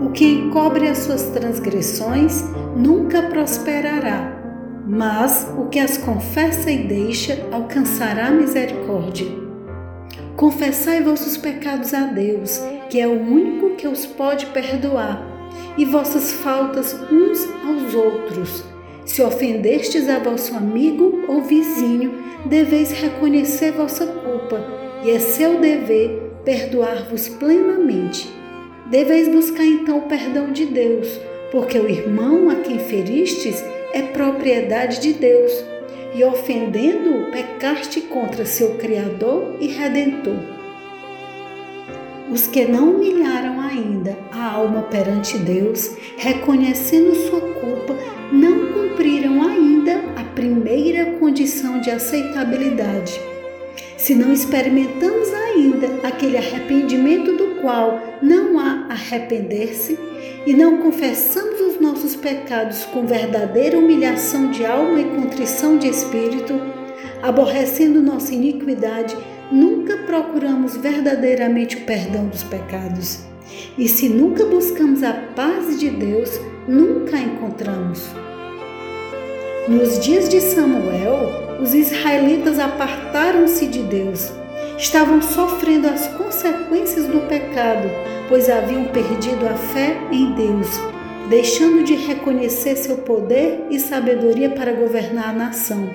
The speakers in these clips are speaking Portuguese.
O que encobre as suas transgressões nunca prosperará, mas o que as confessa e deixa alcançará misericórdia. Confessai vossos pecados a Deus, que é o único que os pode perdoar, e vossas faltas uns aos outros. Se ofendestes a vosso amigo ou vizinho, deveis reconhecer vossa culpa, e é seu dever perdoar-vos plenamente. Deveis buscar então o perdão de Deus, porque o irmão a quem feristes é propriedade de Deus, e ofendendo-o, pecaste contra seu Criador e Redentor. Os que não humilharam ainda a alma perante Deus, reconhecendo sua culpa, não cumpriram ainda a primeira condição de aceitabilidade. Se não experimentamos ainda aquele arrependimento do qual não há arrepender-se, e não confessamos os nossos pecados com verdadeira humilhação de alma e contrição de espírito, aborrecendo nossa iniquidade, nunca procuramos verdadeiramente o perdão dos pecados. E se nunca buscamos a paz de Deus, nunca a encontramos. Nos dias de Samuel, os israelitas apartaram-se de Deus. Estavam sofrendo as consequências do pecado, pois haviam perdido a fé em Deus, deixando de reconhecer seu poder e sabedoria para governar a nação,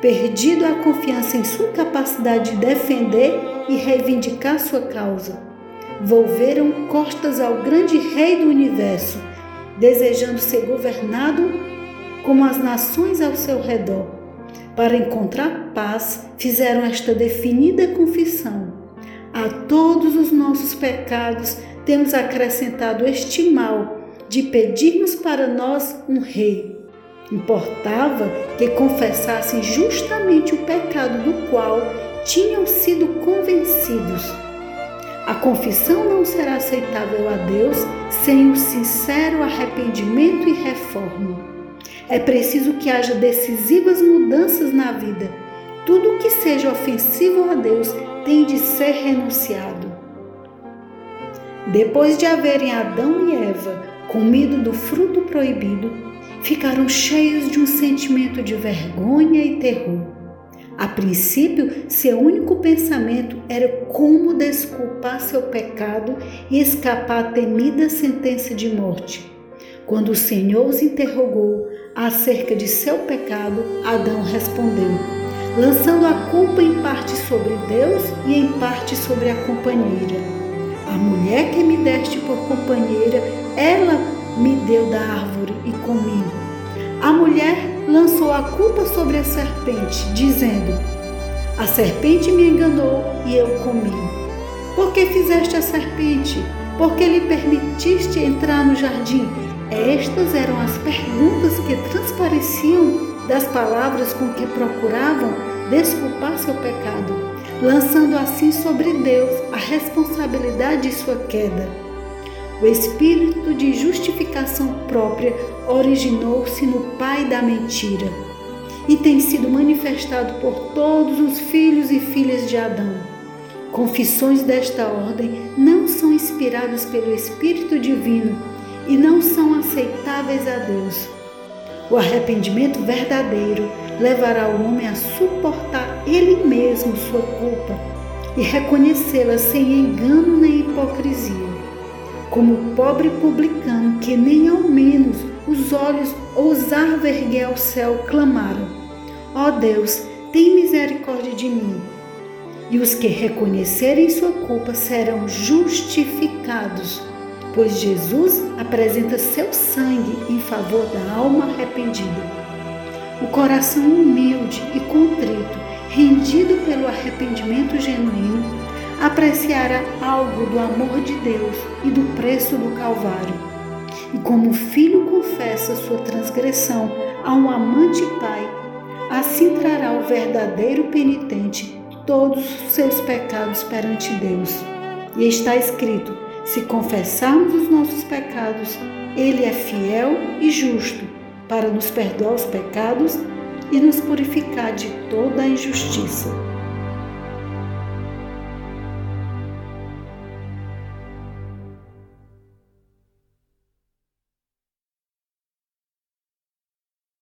perdido a confiança em sua capacidade de defender e reivindicar sua causa. Volveram costas ao grande Rei do universo, desejando ser governado como as nações ao seu redor. Para encontrar paz, fizeram esta definida confissão: A todos os nossos pecados temos acrescentado este mal de pedirmos para nós um rei. Importava que confessassem justamente o pecado do qual tinham sido convencidos. A confissão não será aceitável a Deus sem o sincero arrependimento e reforma. É preciso que haja decisivas mudanças na vida. Tudo que seja ofensivo a Deus tem de ser renunciado. Depois de haverem Adão e Eva comido do fruto proibido, ficaram cheios de um sentimento de vergonha e terror. A princípio, seu único pensamento era como desculpar seu pecado e escapar à temida sentença de morte. Quando o Senhor os interrogou acerca de seu pecado, Adão respondeu, lançando a culpa em parte sobre Deus e em parte sobre a companheira. A mulher que me deste por companheira, ela me deu da árvore e comi. A mulher lançou a culpa sobre a serpente, dizendo: A serpente me enganou e eu comi. Por que fizeste a serpente? Por que lhe permitiste entrar no jardim? Estas eram as perguntas que transpareciam das palavras com que procuravam desculpar seu pecado, lançando assim sobre Deus a responsabilidade de sua queda. O espírito de justificação própria originou-se no pai da mentira e tem sido manifestado por todos os filhos e filhas de Adão. Confissões desta ordem não são inspiradas pelo Espírito Divino e não são aceitáveis a Deus. O arrependimento verdadeiro levará o homem a suportar ele mesmo sua culpa e reconhecê-la sem engano nem hipocrisia. Como o pobre publicano que nem ao menos os olhos ousava erguer ao céu clamaram: Ó oh Deus, tem misericórdia de mim. E os que reconhecerem sua culpa serão justificados pois Jesus apresenta seu sangue em favor da alma arrependida. O coração humilde e contrito, rendido pelo arrependimento genuíno, apreciará algo do amor de Deus e do preço do Calvário. E como o filho confessa sua transgressão a um amante pai, assim trará o verdadeiro penitente todos os seus pecados perante Deus. E está escrito: se confessarmos os nossos pecados, Ele é fiel e justo para nos perdoar os pecados e nos purificar de toda a injustiça.